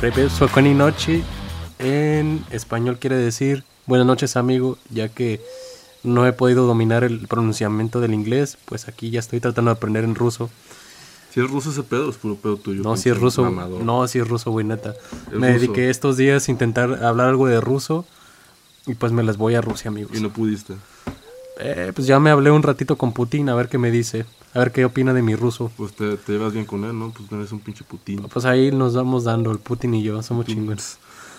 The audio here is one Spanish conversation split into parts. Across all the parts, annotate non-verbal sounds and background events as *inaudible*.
Preve Sokoni Nochi en español quiere decir buenas noches amigo, ya que no he podido dominar el pronunciamiento del inglés, pues aquí ya estoy tratando de aprender en ruso. Si es ruso ese pedo, es puro pedo tuyo. No, si es ruso, no, si es ruso, güey, neta. Me ruso. dediqué estos días a intentar hablar algo de ruso y pues me las voy a Rusia, amigos. Y no pudiste. Eh, pues ya me hablé un ratito con Putin a ver qué me dice, a ver qué opina de mi ruso. Pues te, te llevas bien con él, ¿no? Pues eres un pinche putín. Pues ahí nos vamos dando, el Putin y yo, somos chingones.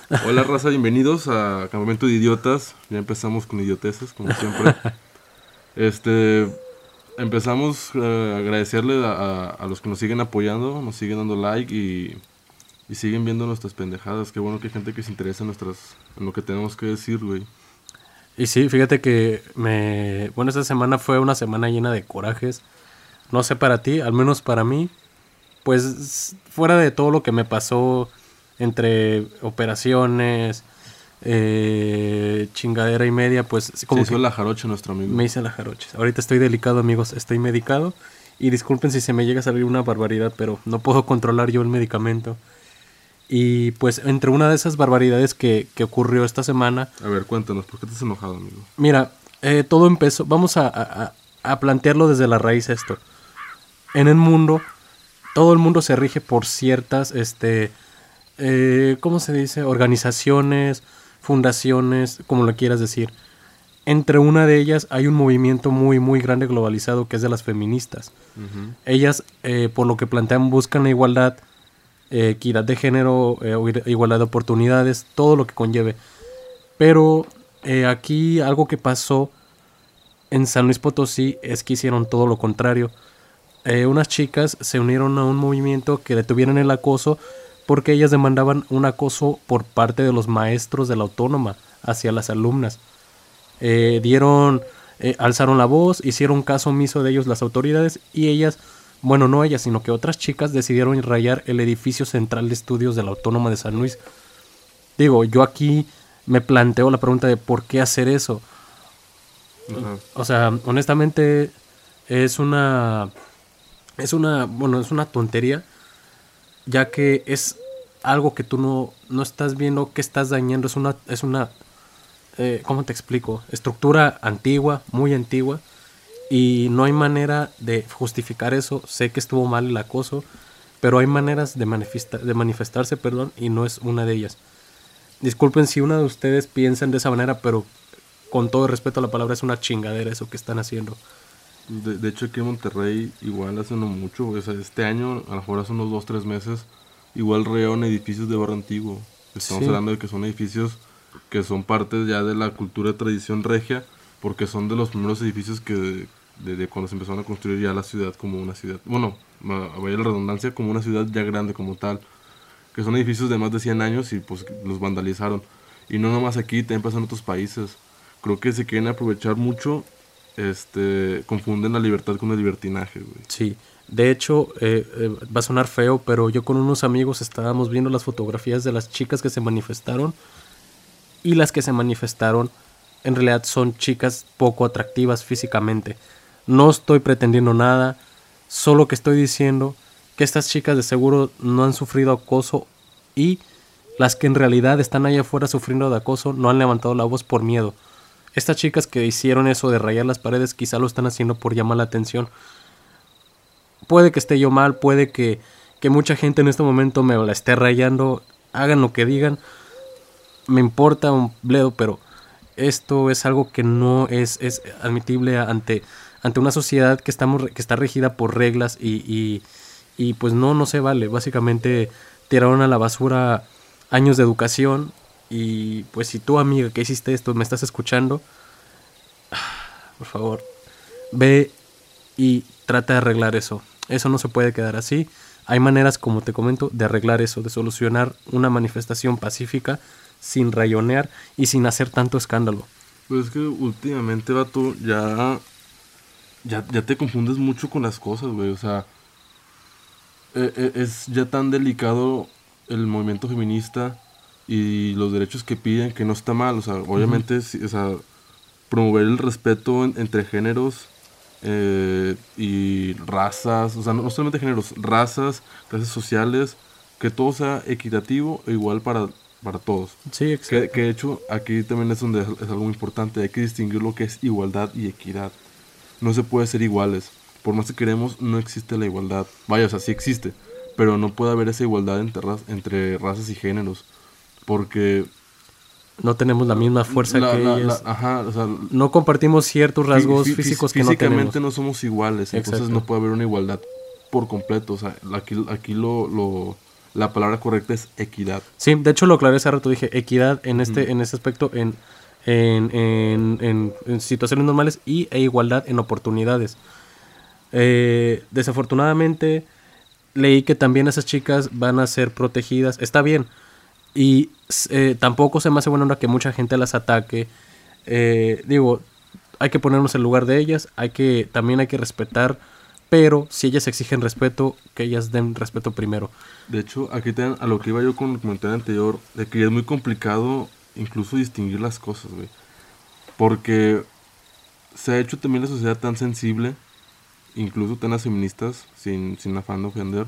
*laughs* Hola raza, bienvenidos a Campamento de Idiotas. Ya empezamos con idioteces, como siempre. *laughs* este, empezamos eh, a agradecerle a, a- a los que nos siguen apoyando, nos siguen dando like y, y siguen viendo nuestras pendejadas. Qué bueno que hay gente que se interesa en, nuestras, en lo que tenemos que decir, güey. Y sí, fíjate que me... Bueno, esta semana fue una semana llena de corajes. No sé para ti, al menos para mí. Pues fuera de todo lo que me pasó entre operaciones, eh, chingadera y media, pues como se que hizo la jarocha nuestro amigo. me hice la jarocha. Ahorita estoy delicado, amigos, estoy medicado. Y disculpen si se me llega a salir una barbaridad, pero no puedo controlar yo el medicamento. Y pues entre una de esas barbaridades que, que ocurrió esta semana, A ver, cuéntanos, ¿por qué estás enojado, amigo? Mira, eh, todo empezó. Vamos a, a- plantearlo desde la raíz esto. En el mundo, todo el mundo se rige por ciertas, este, eh, ¿cómo se dice? Organizaciones, fundaciones, como lo quieras decir. Entre una de ellas hay un movimiento muy, muy grande globalizado que es de las feministas. Ellas, eh, por lo que plantean, buscan la igualdad, eh, equidad de género, eh, igual- igualdad de oportunidades, todo lo que conlleve. Pero eh, aquí algo que pasó en San Luis Potosí es que hicieron todo lo contrario. Unas chicas se unieron a un movimiento que detuvieron el acoso porque ellas demandaban un acoso por parte de los maestros de la autónoma hacia las alumnas. Dieron, alzaron la voz, hicieron caso omiso de ellos las autoridades y ellas, bueno, no ellas, sino que otras chicas decidieron rayar el edificio central de estudios de la autónoma de San Luis. Digo, yo aquí me planteo la pregunta de por qué hacer eso. O sea, honestamente es una es una, bueno, es una tontería ya que es algo que tú no, no estás viendo que estás dañando, es una es una eh, ¿cómo te explico? Estructura antigua, muy antigua y no hay manera de justificar eso. Sé que estuvo mal el acoso, pero hay maneras de, manifesta- de manifestarse, perdón, y no es una de ellas. Disculpen si una de ustedes piensan de esa manera, pero con todo respeto a la palabra es una chingadera eso que están haciendo. De, de hecho, aquí en Monterrey, igual hace no mucho, güey, o sea, este año, a lo mejor hace unos 2, 3 meses, igual rearon edificios de barrio antiguo. Estamos Sí. hablando de que son edificios que son parte ya de la cultura y tradición regia, porque son de los primeros edificios que, de, de cuando se empezaron a construir ya la ciudad como una ciudad, bueno, vaya la redundancia, como una ciudad ya grande como tal, que son edificios de más de 100 años y pues los vandalizaron. Y no nomás aquí, también pasa en otros países. Creo que se quieren aprovechar mucho este, confunden la libertad con el libertinaje, güey. Sí, de hecho, eh, eh, va a sonar feo, pero yo con unos amigos estábamos viendo las fotografías de las chicas que se manifestaron y las que se manifestaron en realidad son chicas poco atractivas físicamente. No estoy pretendiendo nada, solo que estoy diciendo que estas chicas de seguro no han sufrido acoso y las que en realidad están allá afuera sufriendo de acoso no han levantado la voz por miedo. Estas chicas que hicieron eso de rayar las paredes quizá lo están haciendo por llamar la atención. Puede que esté yo mal, puede que, que mucha gente en este momento me la esté rayando, hagan lo que digan, me importa un bledo, pero esto es algo que no es, es admitible ante, ante una sociedad que, estamos, que está regida por reglas y, y, pues no, no se vale. Básicamente tiraron a la basura años de educación y pues si tú amiga que hiciste esto me estás escuchando, *sighs* por favor, ve y trata de arreglar eso. Eso no se puede quedar así. Hay maneras, como te comento, de arreglar eso, de solucionar una manifestación pacífica sin rayonear y sin hacer tanto escándalo. Pues es que últimamente, vato, ya, ya, ya te confundes mucho con las cosas, güey. O sea, e- e- es ya tan delicado el movimiento feminista y los derechos que piden que no está mal. O sea, obviamente, sí, o sea, promover el respeto en- entre géneros eh, y razas, o sea, no, no solamente géneros, razas, clases sociales que todo sea equitativo e igual para, para todos. Sí, exacto. Que, que de hecho aquí también es donde es, es algo importante, hay que distinguir lo que es igualdad y equidad. No se puede ser iguales. Por más que queremos, no existe la igualdad. Vaya, o sea, sí existe, pero no puede haber esa igualdad entre, raz- entre razas y géneros. Porque... No tenemos la misma fuerza la- que la- ellas. la- ajá, o sea, no compartimos ciertos rasgos fí- fí- físicos que no físicamente tenemos. no somos iguales, entonces Exacto. no puede haber una igualdad por completo. O sea, aquí, aquí lo, lo- la palabra correcta es equidad. Sí, de hecho lo aclaré hace rato, dije equidad en este, en este aspecto, en, en, en- en- en situaciones normales y e igualdad en oportunidades. Eh, desafortunadamente leí que también esas chicas van a ser protegidas, está bien, y eh, tampoco se me hace buena onda que mucha gente las ataque. Eh, digo, hay que ponernos en lugar de ellas, hay que, también hay que respetar, pero si ellas exigen respeto, que ellas den respeto primero. De hecho, aquí te, a lo que iba yo con el comentario anterior, de que es muy complicado incluso distinguir las cosas, güey. Porque se ha hecho también la sociedad tan sensible, incluso tan feministas, sin, sin afán de ofender,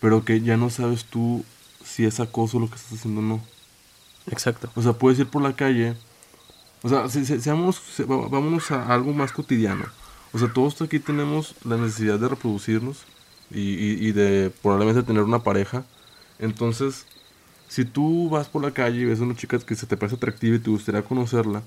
pero que ya no sabes tú si es acoso lo que estás haciendo o no. Exacto. O sea, puedes ir por la calle. O sea, se- se- seamos, se- vámonos a algo más cotidiano. O sea, todos aquí tenemos la necesidad de reproducirnos y, y- y de probablemente tener una pareja. Entonces, si tú vas por la calle y ves a una chica que se te parece atractiva y te gustaría conocerla,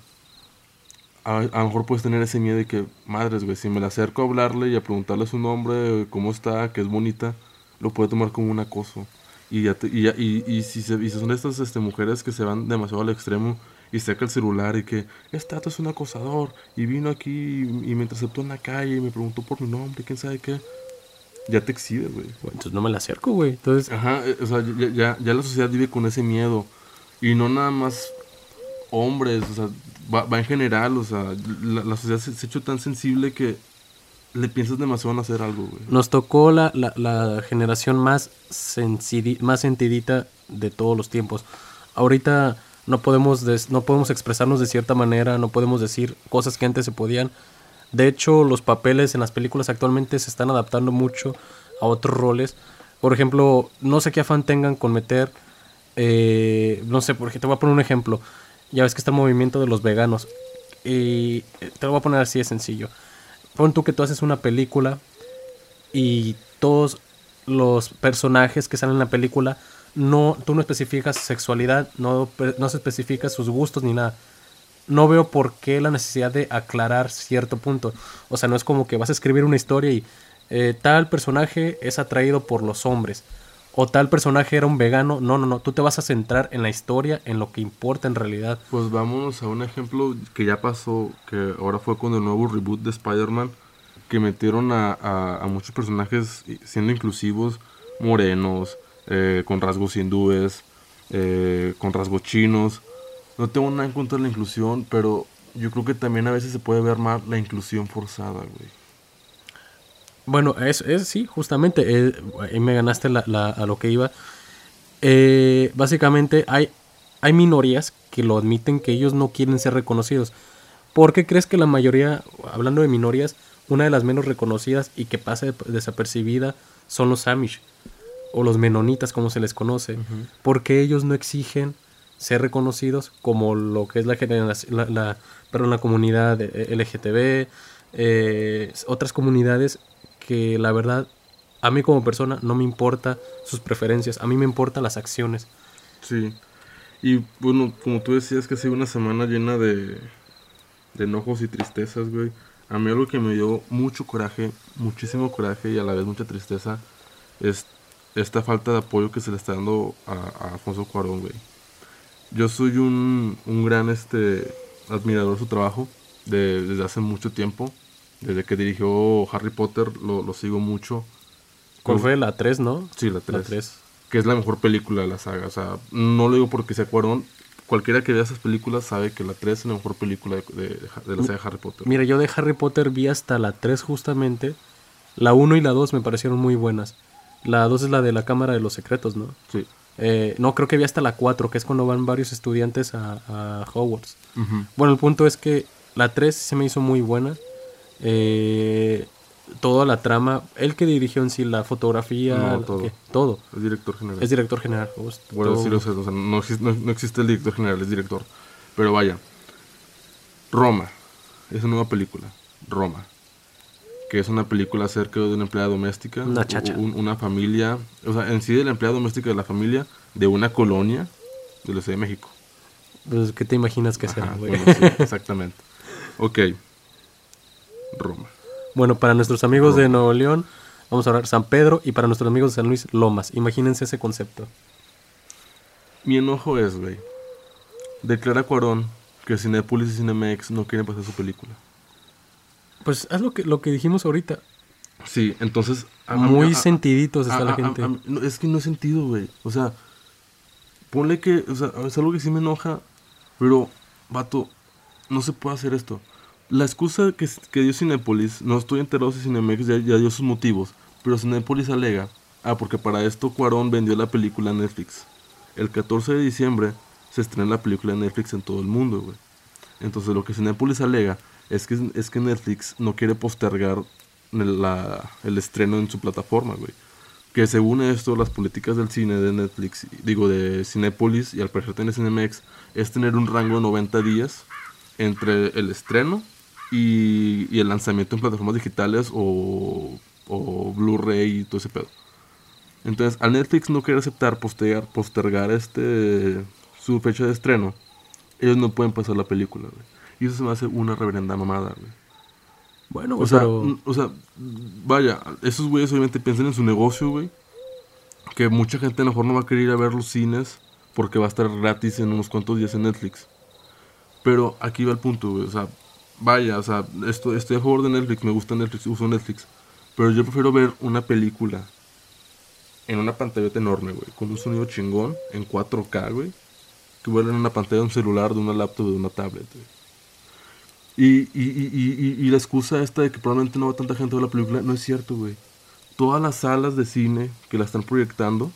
a, lo mejor puedes tener ese miedo de que, madres, güey, si me la acerco a hablarle y a preguntarle su nombre, cómo está, que es bonita, lo puede tomar como un acoso. Y, ya te- y, ya- y, y si, se, son estas este, mujeres que se van demasiado al extremo y saca el celular y que este dato es un acosador y vino aquí y, y me interceptó en la calle y me preguntó por mi nombre, quién sabe qué, ya te exhibes, güey. Bueno, entonces no me la acerco, güey. Entonces, Ajá, eh, o sea, ya, ya, ya la sociedad vive con ese miedo. Y no nada más hombres, o sea, va, va en general, o sea, la, la sociedad se, se ha hecho tan sensible que le piensas demasiado en hacer algo, güey. nos tocó la, la, la generación más, más sentidita de todos los tiempos. Ahorita no podemos, no podemos expresarnos de cierta manera, no podemos decir cosas que antes se podían. De hecho, los papeles en las películas actualmente se están adaptando mucho a otros roles. Por ejemplo, no sé qué afán tengan con meter, eh, no sé, porque te voy a poner un ejemplo. Ya ves que está el movimiento de los veganos. Y eh, te lo voy a poner así de sencillo. Pon tú que tú haces una película y todos los personajes que salen en la película no tú no especificas sexualidad, no, no se especifica sus gustos ni nada. No veo por qué la necesidad de aclarar cierto punto. O sea, no es como que vas a escribir una historia y eh, tal personaje es atraído por los hombres o tal personaje era un vegano. No, no, no. Tú te vas a centrar en la historia, en lo que importa en realidad. Pues vámonos a un ejemplo que ya pasó, que ahora fue con el nuevo reboot de Spider-Man, que metieron a, muchos personajes siendo inclusivos, morenos, eh, con rasgos hindúes, eh, con rasgos chinos. No tengo nada en contra de la inclusión, pero yo creo que también a veces se puede ver mal la inclusión forzada, güey. Bueno, es, es sí, justamente, eh, ahí me ganaste la, la- a lo que iba. Eh, básicamente hay, hay minorías que lo admiten que ellos no quieren ser reconocidos. ¿Por qué crees que la mayoría, hablando de minorías, una de las menos reconocidas y que pasa de- desapercibida son los Amish o los menonitas como se les conoce? Porque ellos no exigen ser reconocidos como lo que es la la, la- perdón, la comunidad eh, LGTB, eh, otras comunidades que la verdad a mí como persona no me importa sus preferencias, a mí me importan las acciones. Sí. Y bueno, como tú decías que ha sido una semana llena de, de enojos y tristezas, güey. A mí algo que me dio mucho coraje, muchísimo coraje y a la vez mucha tristeza es esta falta de apoyo que se le está dando a, a Alfonso Cuarón, güey. Yo soy un, un gran este, admirador de su trabajo de- desde hace mucho tiempo. Desde que dirigió Harry Potter lo, lo sigo mucho. ¿Cuál fue la 3, no? Sí, la La 3 3. que es la mejor película de la saga. O sea, no lo digo porque sea Cuarón. Cualquiera que vea esas películas sabe que la 3 es la mejor película de, de- de la saga de Harry Potter. Mira, yo de Harry Potter vi hasta la 3 justamente. La 1 y la 2 me parecieron muy buenas. La 2 es la de la Cámara de los Secretos, ¿no? Sí. Eh, no, creo que vi hasta la 4, que es cuando van varios estudiantes a, a Hogwarts. Bueno, el punto es que la 3 se me hizo muy buena. Eh, toda la trama, él que dirigió en sí la fotografía, No, todo. Es director general. Es director general. pues, Bueno, todo. sí lo sé, o sea, no, existe, no- no existe el director general, es director. Pero vaya, Roma, es una nueva película, Roma, que es una película acerca de una empleada doméstica, Una chacha. un- una familia, o sea, en sí de la empleada doméstica de la familia de una colonia de la Ciudad de México. Pues, ¿Qué te imaginas que será, güey? bueno, sí, *laughs* exactamente. Ok, Roma. Bueno, para nuestros amigos de Nuevo León, vamos a hablar San Pedro y para nuestros amigos de San Luis, Lomas. Imagínense ese concepto. Mi enojo es, güey, declara Cuarón que Cinépolis y Cinemex no quieren pasar su película. Pues haz lo que, lo que dijimos ahorita. Sí, entonces... a- Muy a- sentiditos está la gente. no, es que no es sentido, güey. O sea, ponle que, o sea, es algo que sí me enoja, pero, vato, no se puede hacer esto. La excusa que, que dio Cinépolis, no estoy enterado si Cinemex ya, ya dio sus motivos, pero Cinépolis alega, ah, porque para esto Cuarón vendió la película a Netflix. El 14 de diciembre se estrena la película de Netflix en todo el mundo, güey. Entonces lo que Cinépolis alega es que, es que Netflix no quiere postergar la- el estreno en su plataforma, güey. Que según esto, las políticas del cine de Netflix, digo de Cinépolis y al parecer tiene Cinemex, es tener un rango de 90 días entre el estreno y, el lanzamiento en plataformas digitales o, o Blu-ray y todo ese pedo. Entonces, al Netflix no querer aceptar postergar, postergar este su fecha de estreno, ellos no pueden pasar la película, güey. Y eso se me hace una reverenda mamada, güey. Bueno, O sea, pero mm, o sea, vaya, esos güeyes obviamente piensan en su negocio, güey. Que mucha gente a lo mejor no va a querer ir a ver los cines porque va a estar gratis en unos cuantos días en Netflix. Pero aquí va el punto, güey. O sea, vaya, o sea, esto, estoy a favor de Netflix, me gusta Netflix, uso Netflix. Pero yo prefiero ver una película en una pantallota enorme, güey. Con un sonido chingón, en 4K, güey. Que verla en una pantalla de un celular, de una laptop, de una tablet, güey. Y, y, y, y, la excusa esta de que probablemente no va tanta gente a ver la película, no es cierto, güey. Todas las salas de cine que la están proyectando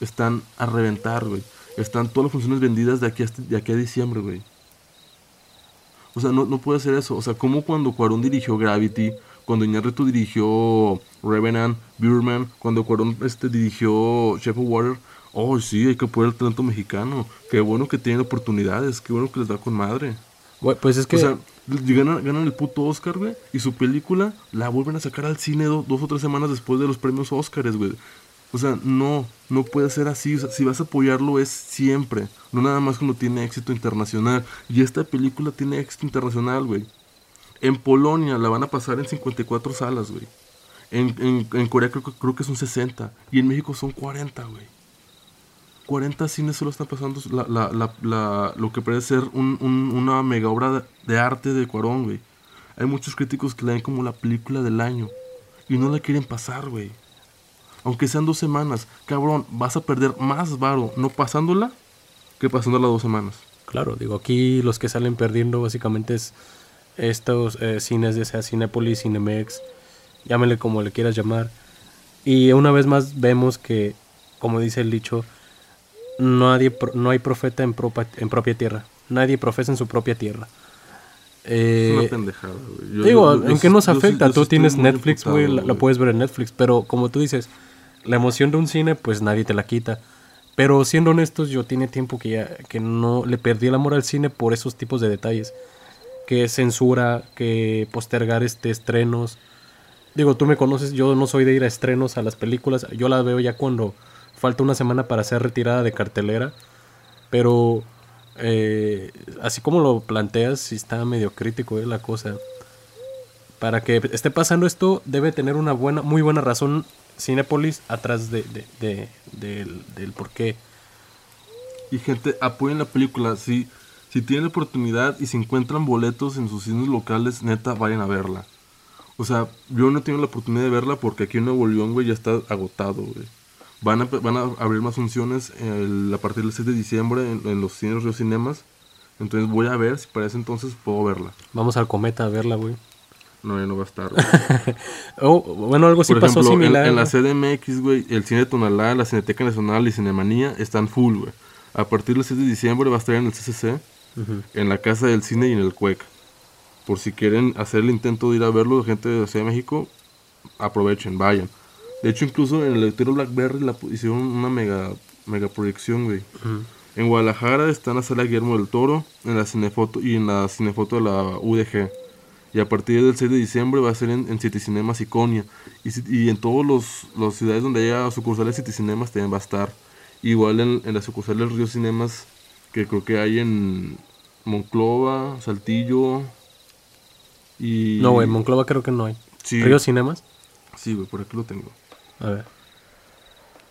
están a reventar, güey. Están todas las funciones vendidas de aquí, hasta, de aquí a diciembre, güey. O sea, no, no puede ser eso. O sea, como cuando Cuarón dirigió Gravity, cuando Iñárritu dirigió Revenant, Birdman, cuando Cuarón este, dirigió Chef of Water. Oh, sí, hay que apoyar el talento mexicano. Qué bueno que tienen oportunidades, qué bueno que les da con madre. Pues es que O sea, ganan, ganan el puto Oscar, güey. Y su película la vuelven a sacar al cine do- dos o tres semanas después de los premios Oscars, güey. O sea, no, no puede ser así. O sea, si vas a apoyarlo es siempre. No nada más cuando tiene éxito internacional. Y esta película tiene éxito internacional, güey. En Polonia la van a pasar en 54 salas, güey. En, en, en Corea creo, creo que son 60. Y en México son 40, güey. 40 cines solo están pasando lo que parece ser un- un- una mega obra de, de arte de Cuarón, güey. Hay muchos críticos que la ven como la película del año. Y no la quieren pasar, güey. Aunque sean dos semanas. Cabrón, vas a perder más varo no pasándola que pasándola dos semanas. Claro, digo, aquí los que salen perdiendo básicamente es estos eh, cines, ya sea Cinepolis, Cinemex, llámele como le quieras llamar. Y una vez más vemos que, como dice el dicho, nadie, no hay profeta en, propa- en propia tierra. Nadie profesa en su propia tierra. Es Eh, una pendejada, güey. Yo- digo, yo- ¿en qué nos afecta? tú tienes Netflix, güey, la puedes ver en Netflix, pero como tú dices, la emoción de un cine, pues nadie te la quita. Pero siendo honestos, yo tiene tiempo que ya que no le perdí el amor al cine por esos tipos de detalles. Que censura, que postergar este estrenos. Digo, tú me conoces, yo no soy de ir a estrenos a las películas, yo las veo ya cuando falta una semana para ser retirada de cartelera. Pero eh, así como lo planteas, sí está medio crítico eh, la cosa. Para que esté pasando esto, debe tener una buena, muy buena razón Cinepolis atrás de, de- de- del, del por qué. Y gente, apoyen la película. Si, si tienen oportunidad y se encuentran boletos en sus cines locales, neta, vayan a verla. O sea, yo no he tenido la oportunidad de verla porque aquí en Nuevo León, güey, ya está agotado. Van a, van a abrir más funciones el- a partir del 6 de diciembre en, en los cines Río Cinemas. Entonces voy a ver si para ese entonces puedo verla. Vamos al Cometa a verla, güey. No, ya no va a estar. *laughs* Oh, bueno, algo sí Por pasó ejemplo, en, similar. en la ¿no? CDMX, güey, el Cine de Tonalá, la Cineteca Nacional y Cinemanía están full, güey. A partir del 6 de diciembre va a estar en el CCC, Ujú. en la Casa del Cine y en el CUEC. Por si quieren hacer el intento de ir a verlo, gente de la Ciudad de México, aprovechen, vayan. De hecho, incluso en el letrero Blackberry la hicieron una mega, mega proyección, güey. En Guadalajara está en la sala Guillermo del Toro, en la cinefoto y en la cinefoto de la UDG. Y a partir del 6 de diciembre va a ser en, en City Cinemas Iconia. Y, y en todas las ciudades donde haya sucursales City Cinemas también va a estar. Igual en, en la sucursal del Río Cinemas, que creo que hay en Monclova, Saltillo y... No, güey, Monclova creo que no hay. Sí, Río Cinemas. sí, güey, por aquí lo tengo. A ver.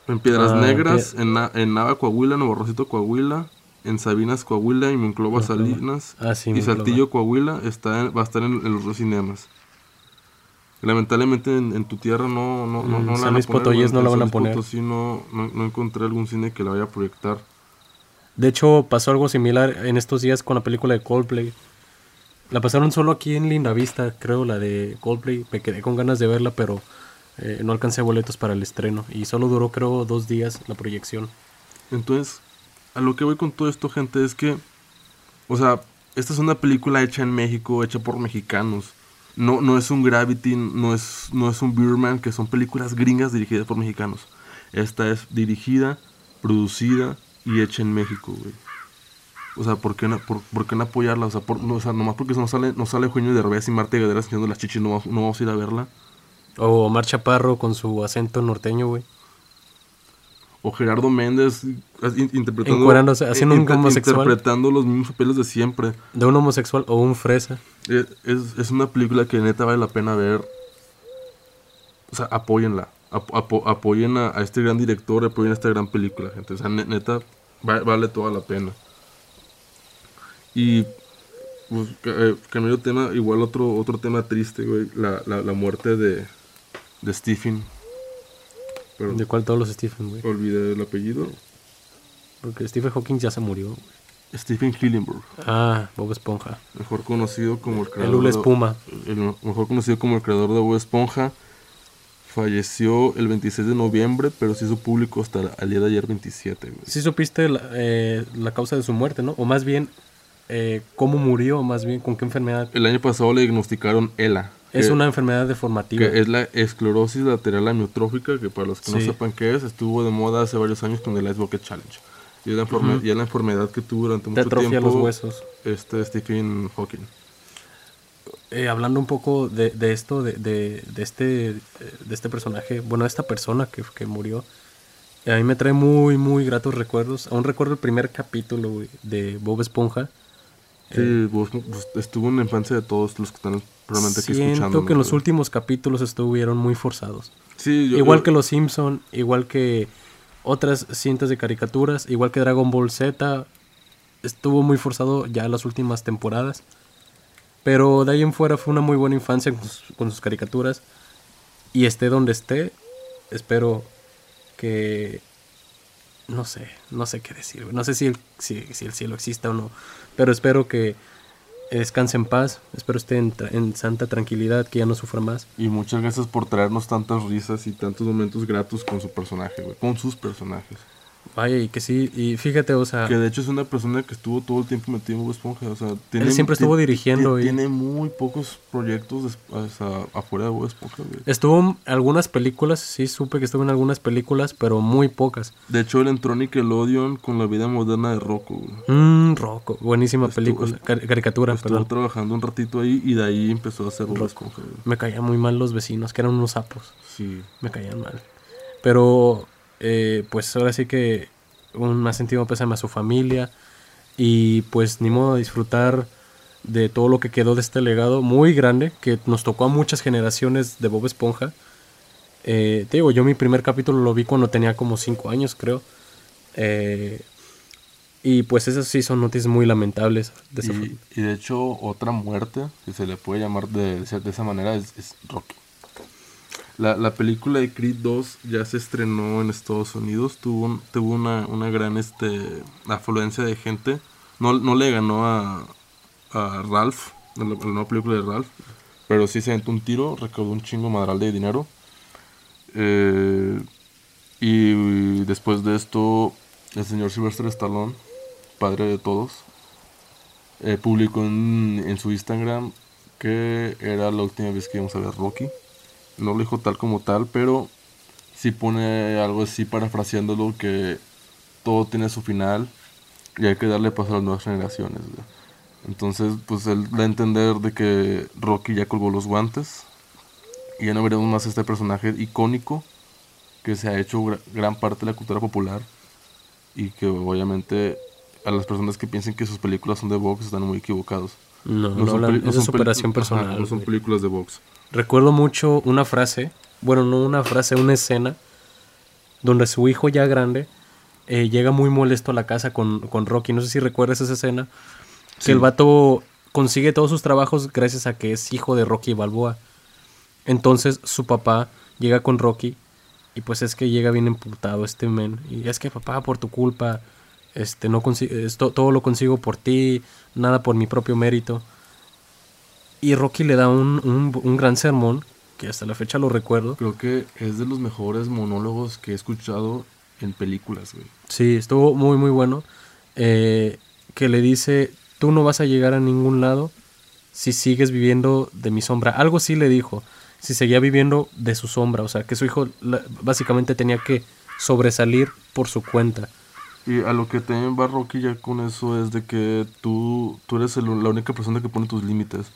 En Piedras Ah, Negras, Pie- en, Na- en Nava, Coahuila, Nuevo Rosito, Coahuila, en Sabinas, Coahuila, y Monclova, Monclova. Salinas, Ah, sí, y Monclova. Saltillo, Coahuila, está en- va a estar en, en los dos cinemas. Lamentablemente en, en tu tierra no, no, no, Mm, no la San van a poner, no la van a poner. Potosí no, no, no encontré algún cine que la vaya a proyectar. De hecho, pasó algo similar en estos días con la película de Coldplay. La pasaron solo aquí en Lindavista, creo, la de Coldplay. Me quedé con ganas de verla, pero eh, no alcancé boletos para el estreno. Y solo duró, creo, dos días la proyección. Entonces, a lo que voy con todo esto, gente, es que, o sea, esta es una película hecha en México, hecha por mexicanos. No, no es un Gravity, no es, no es un Birdman, que son películas gringas dirigidas por mexicanos. Esta es dirigida, producida y hecha en México, güey. O sea, ¿por qué, no, por, por qué no apoyarla? O sea, por- no, o sea, nomás porque no sale, no sale Eugenio de Revés y Marta Gadera enseñando las chichis, no, no vamos a ir a verla. O Omar Chaparro con su acento norteño, güey. O Gerardo Méndez interpretando, Encuerándose, haciendo un inter- homosexual. interpretando los mismos papeles de siempre. De un homosexual o un fresa. Es, es- es una película que neta vale la pena ver. O sea, apóyenla. Ap- apo- apoyen a, a este gran director, apoyen a esta gran película, gente. O sea, ne- neta, va- vale toda la pena. Y, pues, eh, cambiando tema, igual otro, otro tema triste, güey. La, la, la muerte de, de Stephen. Pero De cual todos los Stephen, güey. olvidé el apellido. Porque Stephen Hawking ya se murió. güey. Stephen Hillenburg. Ah, Bob Esponja. Mejor conocido como el El creador. Lula de- Espuma. el mejor conocido como el creador de Bob Esponja, falleció el 26 de noviembre, pero se hizo público hasta el día de ayer 27. güey. Sí supiste la, eh, la causa de su muerte, ¿no? O más bien, eh, cómo murió, más bien, con qué enfermedad. El año pasado le diagnosticaron ELA. Es una enfermedad deformativa. que es la esclerosis lateral amiotrófica, que para los que no sepan qué es, estuvo de moda hace varios años con el Ice Bucket Challenge. Y es la, enfermedad que tuvo durante Te mucho atrofia tiempo los huesos. este Stephen Hawking. Eh, hablando un poco de, de esto, de, de, de este, de este personaje, bueno, de esta persona que, que murió, a mí me trae muy, muy gratos recuerdos. Aún recuerdo el primer capítulo de Bob Esponja. Sí, vos- pues, estuvo en la infancia de todos los que están realmente aquí Siento escuchando. que en los últimos capítulos estuvieron muy forzados. Sí, yo- igual yo- que Los Simpson, igual que otras cintas de caricaturas, igual que Dragon Ball Z, estuvo muy forzado ya las últimas temporadas. Pero de ahí en fuera fue una muy buena infancia con sus, con sus caricaturas. Y esté donde esté, espero que... No sé, no sé qué decir. No sé si el, si, si el cielo exista o no. Pero espero que descanse en paz. Espero esté en, en santa tranquilidad, que ya no sufra más. Y muchas gracias por traernos tantas risas y tantos momentos gratos con su personaje, güey. Con sus personajes. Vaya, y que sí, y fíjate, o sea, Que de hecho es una persona que estuvo todo el tiempo metido en Bob Esponja. O sea, tiene, siempre ti- estuvo dirigiendo y- Tiene muy pocos proyectos o sea, afuera de Bob Esponja, güey. estuvo en algunas películas, sí supe que estuvo en algunas películas, pero muy pocas. De hecho, él entró en Nickelodeon con la vida moderna de Rocco, güey. Mmm, Rocco, buenísima Estuvo- película, car- caricatura, Estuvo perdón. trabajando un ratito ahí y de ahí empezó a hacer Bob Esponja, güey. Me caían muy mal los vecinos, que eran unos sapos, Sí. me caían mal. Pero, eh, pues ahora sí que un más sentido pésame a su familia y pues ni modo de disfrutar de todo lo que quedó de este legado muy grande que nos tocó a muchas generaciones de Bob Esponja. Eh, te digo, yo mi primer capítulo lo vi cuando tenía como 5 años, creo. Eh, y pues esas sí son noticias muy lamentables. de Y, y de hecho, otra muerte, que se le puede llamar de, de esa manera, es, es Rocky. La, la película de Creed 2 ya se estrenó en Estados Unidos, tuvo, tuvo una, una gran este, afluencia de gente. No, no le ganó a, a Ralph, la nueva película de Ralph, pero sí se aventó un tiro, recaudó un chingo madral de dinero. Eh, y después de esto, el señor Sylvester Stallone, padre de todos, eh, publicó en, en su Instagram que era la última vez que íbamos a ver Rocky. No lo dijo tal como tal, pero sí pone algo así parafraseándolo que todo tiene su final y hay que darle paso a las nuevas generaciones. Entonces, pues él da a entender de que Rocky ya colgó los guantes y ya no veremos más este personaje icónico que se ha hecho gran parte de la cultura popular y que obviamente a las personas que piensen que sus películas son de box están muy equivocados. No, no, no, es superación personal. no son películas de box. Recuerdo mucho una frase, bueno, no una frase, una escena, donde su hijo ya grande eh, llega muy molesto a la casa con, con, Rocky. No sé si recuerdas esa escena. Que el vato consigue todos sus trabajos gracias a que es hijo de Rocky Balboa. Entonces su papá llega con Rocky y pues es que llega bien emputado este men. Y es que papá, por tu culpa, este, no esto, todo lo consigo por ti, nada por mi propio mérito. Y Rocky le da un, un, gran sermón, que hasta la fecha lo recuerdo. Creo que es de los mejores monólogos que he escuchado en películas, güey. Sí, estuvo muy, muy bueno. Eh, que le dice, tú no vas a llegar a ningún lado si sigues viviendo de mi sombra. Algo sí le dijo, si seguía viviendo de su sombra. O sea, que su hijo básicamente tenía que sobresalir por su cuenta. Y a lo que también va Rocky ya con eso es de que tú, tú eres la única persona que pone tus límites.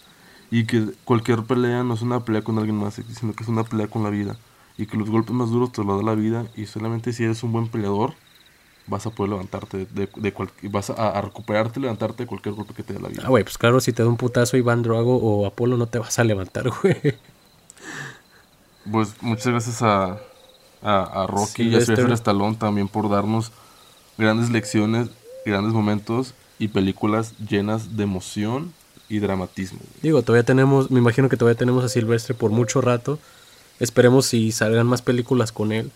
Y que cualquier pelea no es una pelea con alguien más, sino que es una pelea con la vida. Y que los golpes más duros te lo da la vida. Y solamente si eres un buen peleador, vas a poder levantarte de, de vas a, recuperarte y levantarte de cualquier golpe que te dé la vida. Ah, güey, pues claro, si te da un putazo Iván Drago o Apolo, no te vas a levantar, güey. Pues muchas gracias a, a, Rocky y a Sylvester Stallone también por darnos grandes lecciones, grandes momentos y películas llenas de emoción y dramatismo. Digo, todavía tenemos, me imagino que todavía tenemos a Silvestre por mucho rato. Esperemos si salgan más películas con él.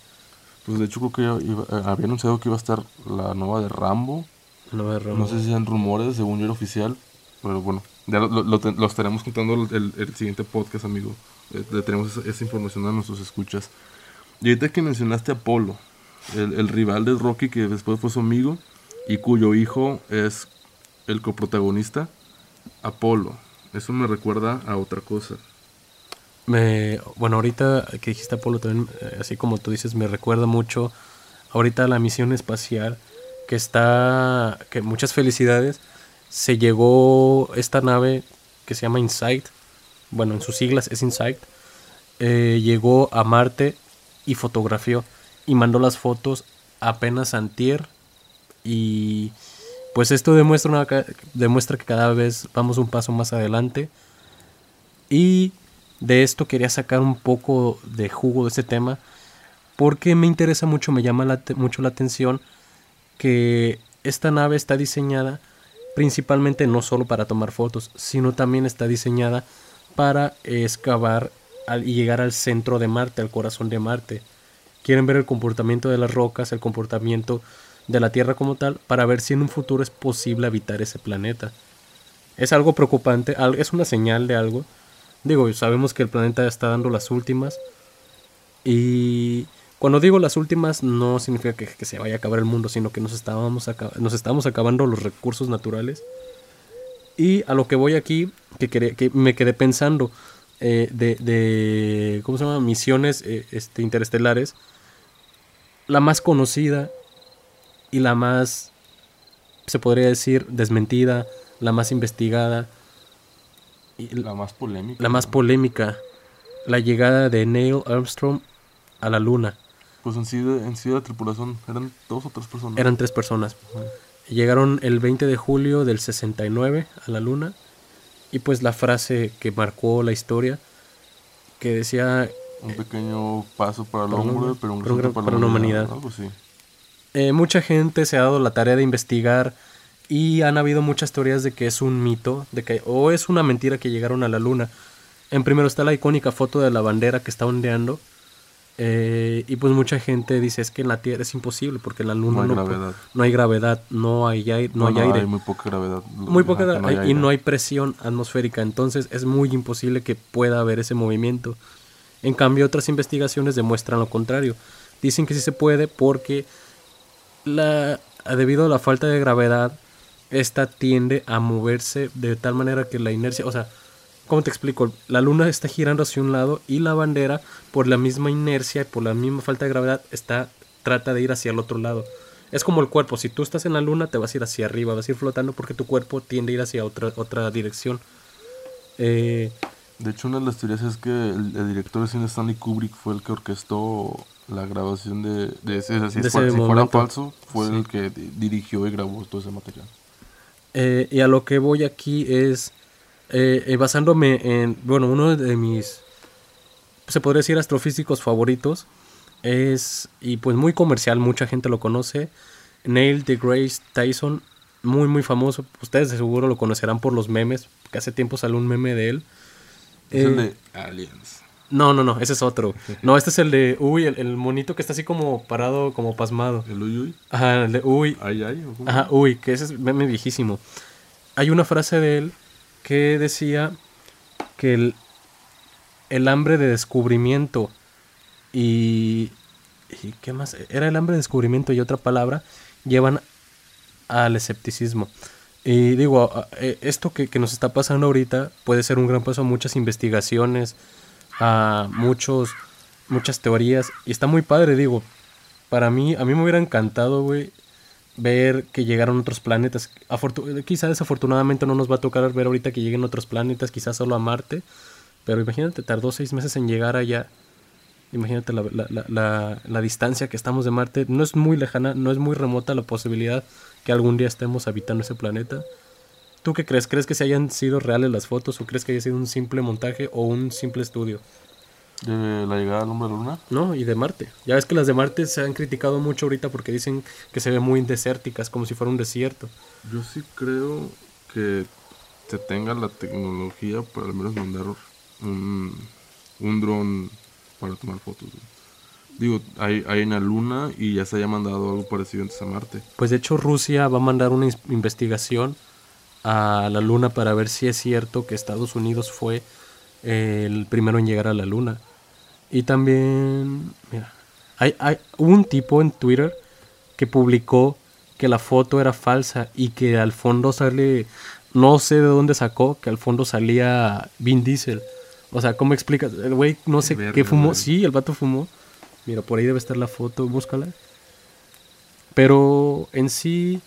Pues de hecho creo que eh, había anunciado que iba a estar la nueva de Rambo. No sé si sean rumores, según yo era oficial. Pero bueno, ya lo, estaremos contando el, el, siguiente podcast, amigo. Eh, le tenemos esa, información a nuestros escuchas. Y ahorita que mencionaste a Polo, el, el rival de Rocky que después fue su amigo y cuyo hijo es el coprotagonista. Apolo. Eso me recuerda a otra cosa. Me, bueno, ahorita que dijiste Apolo también, eh, así como tú dices, me recuerda mucho ahorita la misión espacial que está, que muchas felicidades, se llegó esta nave que se llama Insight, bueno, en sus siglas es Insight, eh, llegó a Marte y fotografió y mandó las fotos apenas antier y pues esto demuestra, demuestra que cada vez vamos un paso más adelante. Y de esto quería sacar un poco de jugo de este tema. Porque me interesa mucho, me llama mucho la atención que esta nave está diseñada principalmente no solo para tomar fotos, sino también está diseñada para excavar y llegar al centro de Marte, al corazón de Marte. Quieren ver el comportamiento de las rocas, el comportamiento de la Tierra como tal para ver si en un futuro es posible habitar ese planeta. Es algo preocupante, es una señal de algo. Digo, sabemos que el planeta está dando las últimas. Y cuando digo las últimas no significa que, se vaya a acabar el mundo, sino que nos estábamos, nos estamos acabando los recursos naturales. Y a lo que voy aquí, que, me quedé pensando eh, de, de, ¿cómo se llama? Misiones eh, este, interestelares. La más conocida y la más, se podría decir, desmentida, la más investigada. Y la más polémica. La más polémica. La llegada de Neil Armstrong a la luna. Pues en sí, en sí la tripulación eran dos o tres personas. Eran tres personas. Llegaron el 20 de julio del 69 a la luna. Y pues la frase que marcó la historia, que decía... Un pequeño paso para el hombre, pero un gran para, para, la humanidad. Algo así. Eh, mucha gente se ha dado la tarea de investigar y han habido muchas teorías de que es un mito, de que o es una mentira que llegaron a la luna. En primero está la icónica foto de la bandera que está ondeando. Eh, y pues mucha gente dice es que en la Tierra es imposible porque en la Luna no hay gravedad, no hay, gravedad, no hay, aire, no, hay aire. muy poca gravedad. Muy poca y no hay presión atmosférica. Entonces es muy imposible que pueda haber ese movimiento. En cambio otras investigaciones demuestran lo contrario. Dicen que sí se puede porque la, debido a la falta de gravedad, esta tiende a moverse de tal manera que la inercia, o sea, ¿Cómo te explico? La luna está girando hacia un lado y la bandera, por la misma inercia y por la misma falta de gravedad, está, trata de ir hacia el otro lado. Es como el cuerpo, si tú estás en la luna te vas a ir hacia arriba, vas a ir flotando porque tu cuerpo tiende a ir hacia otra, otra dirección. Eh, de hecho, una de las teorías es que el, director de cine Stanley Kubrick fue el que orquestó la grabación de, de, ese, si, fuera falso, fue el que dirigió y grabó todo ese material. Eh, y a lo que voy aquí es, eh, eh, basándome en, bueno, uno de mis, se podría decir, astrofísicos favoritos, es, y pues muy comercial, mucha gente lo conoce, Neil deGrasse Tyson, muy, muy famoso, ustedes de seguro lo conocerán por los memes, que hace tiempo salió un meme de él. Es el de Aliens. No, no, no, ese es otro. No, este es el de Uy, el, monito que está así como parado, como pasmado. ¿El Uy Uy? Ajá, el de Uy. Ay, ay. Ajá, Uy, que ese es meme viejísimo. Hay una frase de él que decía que el, el hambre de descubrimiento y, y. ¿Qué más? Era el hambre de descubrimiento y otra palabra llevan al escepticismo. Y digo, eh, esto que, que, nos está pasando ahorita puede ser un gran paso a muchas investigaciones, a muchos, muchas teorías. Y está muy padre, digo. Para mí, a mí me hubiera encantado, güey, ver que llegaron otros planetas. quizás desafortunadamente no nos va a tocar ver ahorita que lleguen otros planetas, quizás solo a Marte. Pero imagínate, tardó seis meses en llegar allá. Imagínate la, la, la, la, distancia que estamos de Marte. No es muy lejana, no es muy remota la posibilidad que algún día estemos habitando ese planeta. ¿Tú qué crees? ¿Crees que se hayan sido reales las fotos o crees que haya sido un simple montaje o un simple estudio? ¿De la llegada al hombre a la luna? No, y de Marte. Ya ves que las de Marte se han criticado mucho ahorita porque dicen que se ven muy desérticas, como si fuera un desierto. Yo sí creo que se tenga la tecnología para al menos mandar un, un dron para tomar fotos. Digo, hay, la luna y ya se haya mandado algo parecido antes a Marte. Pues de hecho Rusia va a mandar una investigación a la luna para ver si es cierto que Estados Unidos fue el primero en llegar a la luna. Y también, mira, hay, hay un tipo en Twitter que publicó que la foto era falsa y que al fondo sale, no sé de dónde sacó, que al fondo salía Vin Diesel. O sea, ¿cómo explicas? El güey no sé qué fumó. Sí, el vato fumó. Mira, por ahí debe estar la foto, búscala. Pero en sí,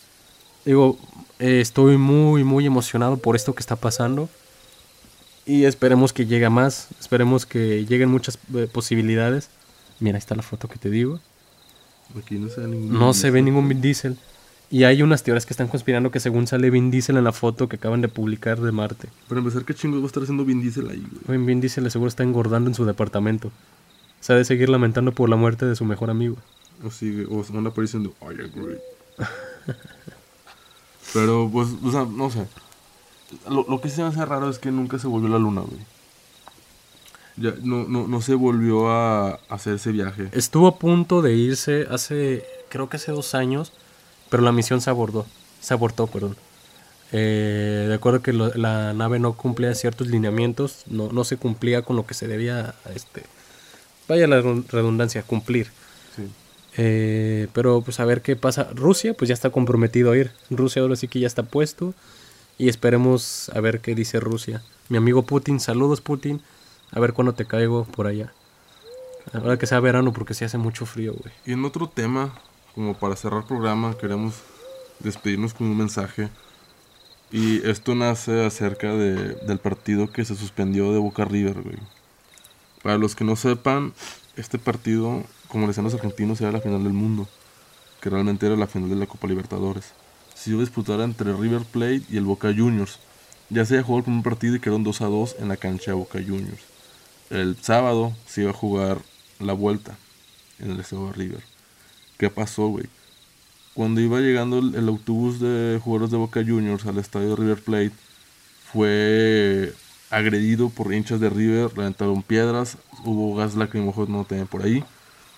digo, eh, estoy muy, muy emocionado por esto que está pasando. Y esperemos que llegue más. Esperemos que lleguen muchas eh, posibilidades. Mira, ahí está la foto que te digo. Aquí no se ve ningún, no se ve ningún Vin Diesel. Y hay unas teorías que están conspirando que según sale Vin Diesel en la foto que acaban de publicar de Marte. Para empezar, ¿qué chingos va a estar haciendo Vin Diesel ahí, güey? Vin Diesel seguro está engordando en su departamento. Se ha de seguir lamentando por la muerte de su mejor amigo. O sigue, o una aparición de I agree. Pero, pues, o sea, no sé. Lo, lo que se me hace raro es que nunca se volvió la luna, güey. Ya, no, no, no se volvió a hacer ese viaje. Estuvo a punto de irse hace, creo que hace dos años, pero la misión se abordó. Se abortó, perdón. Eh, de acuerdo que la nave no cumplía ciertos lineamientos, no, no se cumplía con lo que se debía, este, vaya la redundancia, cumplir. Sí. Eh, pero pues a ver qué pasa. Rusia pues ya está comprometido a ir. Rusia ahora sí que ya está puesto. Y esperemos a ver qué dice Rusia. Mi amigo Putin, saludos Putin. A ver cuándo te caigo por allá. Ahora que sea verano porque se hace mucho frío, güey. Y en otro tema, como para cerrar programa, queremos despedirnos con un mensaje. Y esto nace acerca de, del partido que se suspendió de Boca River, güey. Para los que no sepan, este partido como decían los argentinos, era la final del mundo, que realmente era la final de la Copa Libertadores. Se iba a disputar entre River Plate y el Boca Juniors. Ya se había jugado el primer partido y quedaron 2 a 2 en la cancha de Boca Juniors. El sábado se iba a jugar la vuelta en el estado de River. ¿Qué pasó, güey? Cuando iba llegando el, el, autobús de jugadores de Boca Juniors al estadio de River Plate, fue agredido por hinchas de River, levantaron piedras, hubo gas lacrimógeno no también por ahí.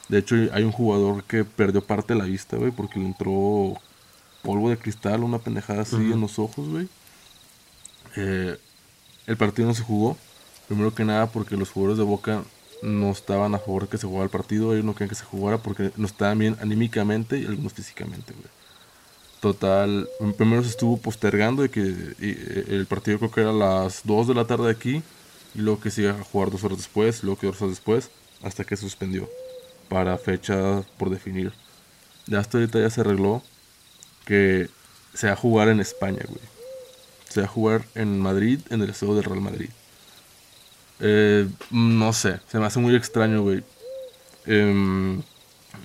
De hecho, hay un jugador que perdió parte de la vista, güey, porque le entró polvo de cristal, una pendejada así en los ojos, güey. Eh, el partido no se jugó. Primero que nada porque los jugadores de Boca no estaban a favor de que se jugara el partido. Ellos no querían que se jugara porque no estaban bien anímicamente y algunos físicamente, güey. Total, primero se estuvo postergando de que eh, el partido creo que era las 2 de la tarde aquí y luego que se a jugar dos horas después, luego que dos horas después, hasta que se suspendió para fecha por definir. Ya hasta ahorita ya se arregló que se va a jugar en España, güey. Se va a jugar en Madrid, en el estadio del Real Madrid. Eh, no sé, se me hace muy extraño, güey. Em,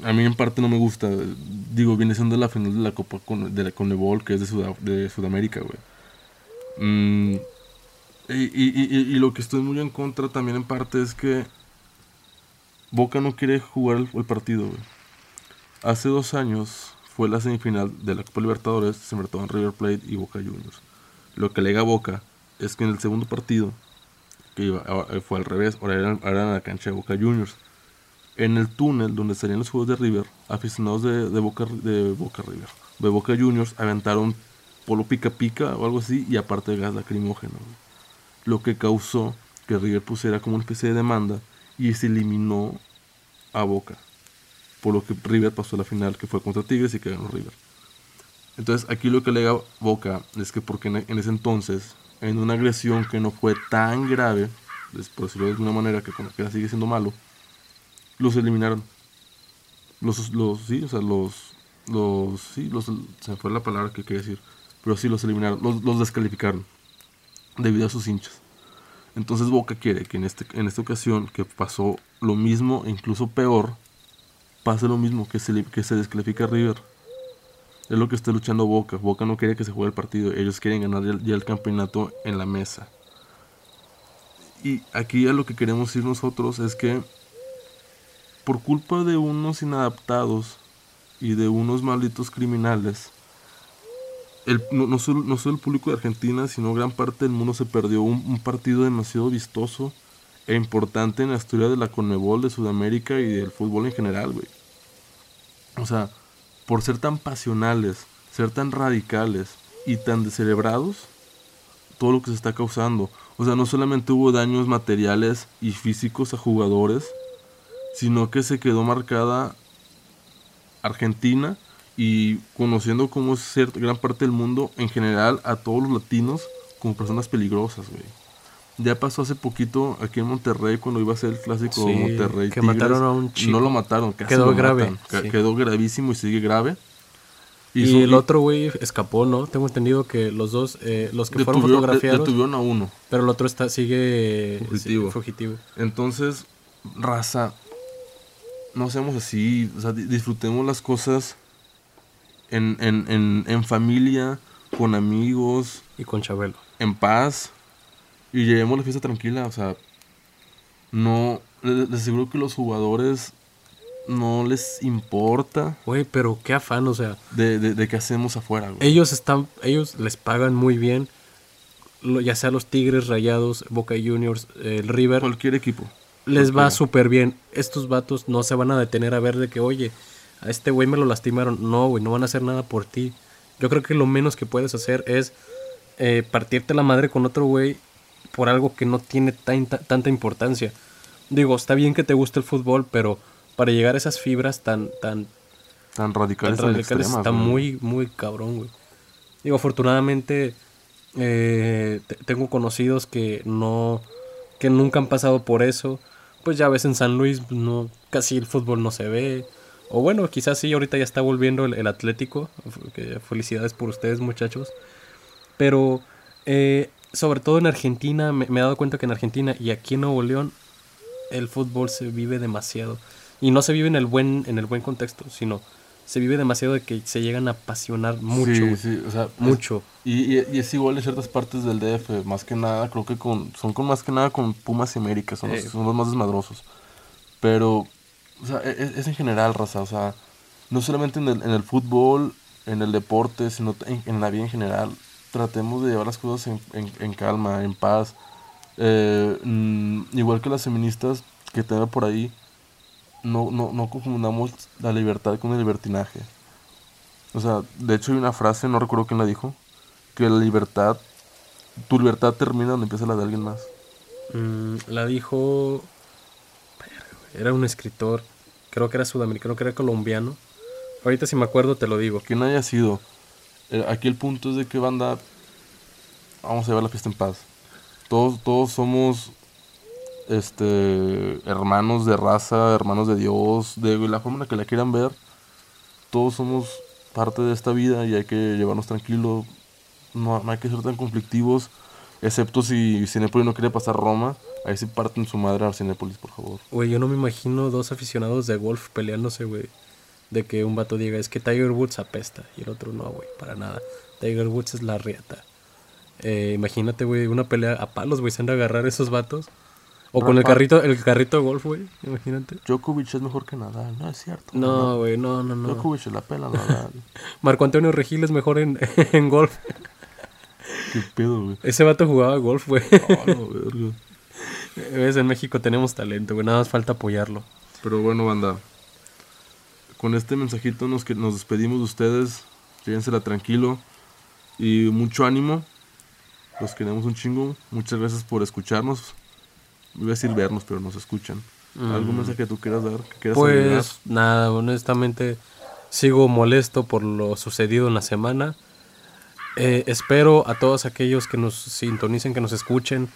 a mí en parte no me gusta. Digo, viene siendo la final de la Copa con, de la Conebol, que es de, de Sudamérica, güey. Mm, y, lo que estoy muy en contra también en parte es que Boca no quiere jugar el, partido, güey. Hace dos años fue la semifinal de la Copa Libertadores, se en River Plate y Boca Juniors. Lo que alega Boca es que en el segundo partido, que iba, fue al revés, ahora era, ahora en la cancha de Boca Juniors en el túnel donde estarían los juegos de River, aficionados de, Boca, de Boca River, de Boca Juniors, aventaron polo pica pica o algo así y aparte de gas lacrimógeno. Lo que causó que River pusiera como una especie de demanda y se eliminó a Boca. Por lo que River pasó a la final que fue contra Tigres y que ganó River. Entonces aquí lo que alega Boca es que porque en ese entonces, en una agresión que no fue tan grave, por decirlo de alguna manera que como que sigue siendo malo, los eliminaron. Los, los, sí, o sea, los, los, sí, los, se me fue la palabra que quería decir, pero sí los eliminaron, los, los descalificaron debido a sus hinchas. Entonces Boca quiere que en, este, en esta ocasión, que pasó lo mismo incluso peor, pase lo mismo, que se, que se descalifique a River. Es lo que está luchando Boca. Boca no quiere que se juegue el partido, ellos quieren ganar ya, el campeonato en la mesa. Y aquí ya lo que queremos decir nosotros es que por culpa de unos inadaptados y de unos malditos criminales, no, solo, el público de Argentina, sino gran parte del mundo se perdió un, partido demasiado vistoso e importante en la historia de la Conmebol de Sudamérica y del fútbol en general, güey. O sea, por ser tan pasionales, ser tan radicales y tan descerebrados, todo lo que se está causando. O sea, no solamente hubo daños materiales y físicos a jugadores, sino que se quedó marcada Argentina y conociendo cómo es ser gran parte del mundo en general a todos los latinos como personas peligrosas, güey. Ya pasó hace poquito aquí en Monterrey cuando iba a ser el clásico Monterrey. Que mataron a un chico. No lo mataron, casi quedó grave. Quedó gravísimo y sigue grave. Y, el otro güey escapó, ¿no? Tengo entendido que los dos, eh, los que fueron fotografiados. Detuvieron a uno. Pero el otro está, sigue fugitivo. fugitivo. Entonces, raza, no seamos así, o sea, disfrutemos las cosas en, en, en, familia, con amigos. Y con Chabelo. En paz. Y llevemos la fiesta tranquila, o sea, no, les, aseguro que los jugadores no les importa. Güey, pero qué afán, o sea. De, de, qué hacemos afuera, güey. Ellos están, ellos les pagan muy bien, ya sea los Tigres, Rayados, Boca Juniors, el River. Cualquier equipo les va súper bien. Estos vatos no se van a detener a ver de que, oye, a este güey me lo lastimaron. No, güey, no van a hacer nada por ti. Yo creo que lo menos que puedes hacer es eh, partirte la madre con otro güey por algo que no tiene tanta importancia. Digo, está bien que te guste el fútbol, pero para llegar a esas fibras tan tan tan radicales, está muy muy cabrón, güey. Digo, afortunadamente eh, tengo conocidos que no que nunca han pasado por eso pues ya ves en San Luis pues, no casi el fútbol no se ve. O bueno, quizás sí, ahorita ya está volviendo el, Atlético. felicidades por ustedes muchachos. Pero eh, sobre todo en Argentina, me, he dado cuenta que en Argentina y aquí en Nuevo León el fútbol se vive demasiado. Y no se vive en el buen, en el buen contexto, sino se vive demasiado de que se llegan a apasionar mucho. Sí, sí, o sea, mucho. y, y, es igual en ciertas partes del DF, más que nada, creo que con, son con más que nada con Pumas y América, son, los, son los más desmadrosos. Pero, o sea, es, es, en general, raza, o sea, no solamente en el, en el fútbol, en el deporte, sino en, la vida en general. Tratemos de llevar las cosas en, en, calma, en paz. Eh, mm, igual que las feministas que te por ahí, no, no, no confundamos la libertad con el libertinaje. O sea, de hecho hay una frase, no recuerdo quién la dijo, que la libertad, tu libertad termina donde empieza la de alguien más. Mm, la dijo, era un escritor, creo que era sudamericano, creo que era colombiano. Ahorita si me acuerdo te lo digo. Quien haya sido, eh, aquí el punto es de que banda, vamos a llevar la fiesta en paz. Todos, todos somos este hermanos de raza, hermanos de Dios, de la forma en la que la quieran ver. Todos somos parte de esta vida y hay que llevarnos tranquilo. No, no hay que ser tan conflictivos, excepto si Cinépolis no quiere pasar Roma. Ahí sí parten su madre a Cinépolis, por favor. Güey, yo no me imagino dos aficionados de golf peleándose, güey. De que un vato diga, es que Tiger Woods apesta. Y el otro, no, güey, para nada. Tiger Woods es la riata. Eh, imagínate, güey, una pelea a palos, güey, se han de agarrar esos vatos. O con el carrito, el carrito de golf, güey, imagínate. Djokovic es mejor que Nadal, no es cierto. No, güey, no, no, no. Djokovic se la pela *laughs* Nadal. Marco Antonio Regil es mejor en, *laughs* en golf. Qué pedo, güey. Ese vato jugaba golf, güey. *laughs* La verga. Ves, en México tenemos talento, güey, nada más falta apoyarlo. Pero bueno, banda. Con este mensajito nos, que nos despedimos de ustedes. Llévensela tranquilo. Y mucho ánimo. Los queremos un chingo. Muchas gracias por escucharnos. Iba a decir vernos, pero nos escuchan. ¿Algún mensaje que tú quieras dar? Que quieras? Pues nada, honestamente sigo molesto por lo sucedido en la semana. Eh, espero a todos aquellos que nos sintonicen, que nos escuchen,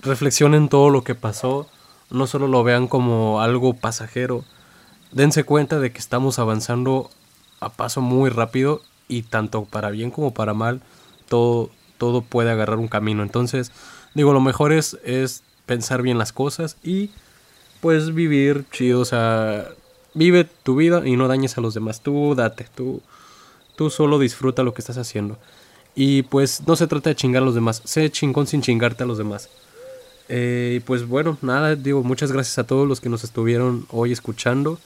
reflexionen todo lo que pasó, no solo lo vean como algo pasajero, dense cuenta de que estamos avanzando a paso muy rápido y tanto para bien como para mal, todo, todo puede agarrar un camino. Entonces, digo, lo mejor es, es pensar bien las cosas y pues vivir chido, o sea, vive tu vida y no dañes a los demás. Tú date, tú, tú solo disfruta lo que estás haciendo. Y pues no se trata de chingar a los demás, sé chingón sin chingarte a los demás. Eh, pues bueno, nada, digo, muchas gracias a todos los que nos estuvieron hoy escuchando.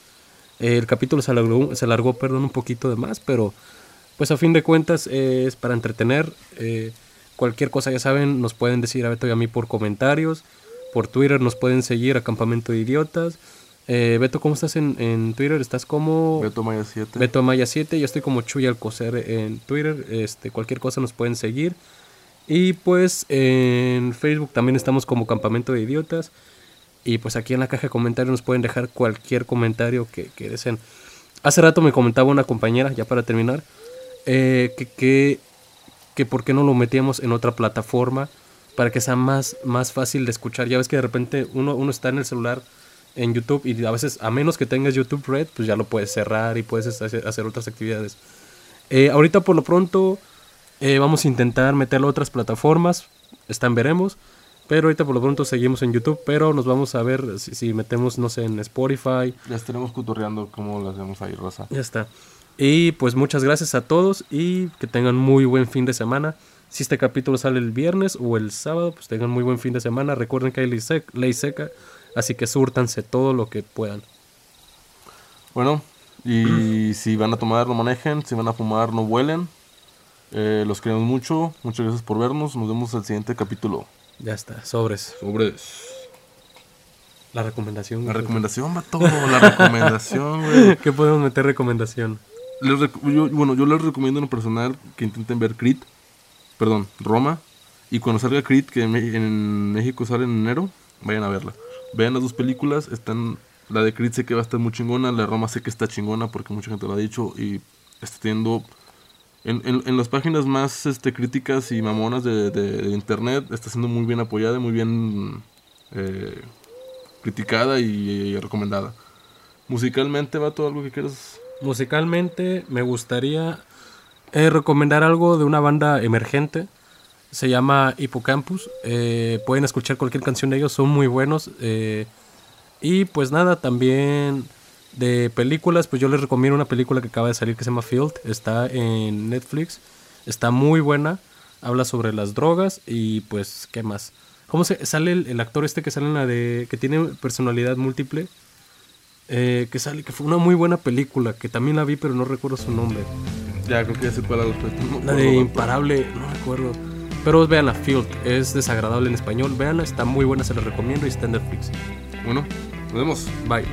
Eh, el capítulo se alargó, se alargó, perdón, un poquito de más, pero pues a fin de cuentas eh, es para entretener. Eh, cualquier cosa, ya saben, nos pueden decir a Beto y a mí por comentarios. Por Twitter nos pueden seguir a Campamento de Idiotas. Eh, Beto, ¿cómo estás en, en Twitter? ¿Estás como Beto Maya 7. Beto Maya 7? Yo estoy como Chuy Alcocer en Twitter. Este, cualquier cosa nos pueden seguir. Y pues en Facebook también estamos como Campamento de Idiotas. Y pues aquí en la caja de comentarios nos pueden dejar cualquier comentario que, que deseen. Hace rato me comentaba una compañera, ya para terminar, eh, que, que, que por qué no lo metíamos en otra plataforma para que sea más, más fácil de escuchar. Ya ves que de repente uno, uno está en el celular en YouTube y a veces, a menos que tengas YouTube Red, pues ya lo puedes cerrar y puedes hacer, hacer otras actividades. Eh, ahorita por lo pronto eh, vamos a intentar meterlo a otras plataformas, están veremos. Pero ahorita por lo pronto seguimos en YouTube, pero nos vamos a ver si, si metemos, no sé, en Spotify. Ya estaremos cotorreando cómo lo hacemos ahí, Rosa. Ya está. Y pues muchas gracias a todos y que tengan muy buen fin de semana. Si este capítulo sale el viernes o el sábado, pues tengan muy buen fin de semana. Recuerden que hay ley, sec- ley seca, así que súrtanse todo lo que puedan. Bueno, y *clears throat* si van a tomar, no manejen. Si van a fumar, no vuelen. Eh, los queremos mucho. Muchas gracias por vernos. Nos vemos el siguiente capítulo. Ya está, sobres. Sobre La recomendación. la recomendación, vato. La recomendación, güey. *laughs* ¿Qué podemos meter recomendación? Les rec- yo- bueno, yo les recomiendo en lo personal que intenten ver Creed. Perdón, Roma. Y cuando salga Creed, que en, México sale en enero, vayan a verla. Vean las dos películas. Están, la de Creed sé que va a estar muy chingona. La de Roma sé que está chingona porque mucha gente lo ha dicho. Y está teniendo... En, en- en las páginas más este, críticas y mamonas de, de- internet está siendo muy bien apoyada, muy bien eh, criticada y, y recomendada. Musicalmente, va todo algo que quieras Musicalmente me gustaría eh, recomendar algo de una banda emergente. Se llama Hippocampus. Eh, pueden escuchar cualquier canción de ellos, son muy buenos. eh, y pues nada, también de películas, pues yo les recomiendo una película que acaba de salir que se llama Field. Está en Netflix. Está muy buena. Habla sobre las drogas y pues, ¿qué más? ¿Cómo se sale el, el actor este que sale en la de... que tiene personalidad múltiple? Eh, que sale, que fue una muy buena película, que también la vi, pero no recuerdo su nombre. Ya, creo que ya sé cuál la La de Imparable, no recuerdo. Pero vean la Field, es desagradable en español. Veanla, está muy buena, se la recomiendo y está en Netflix. Bueno, nos vemos. Bye.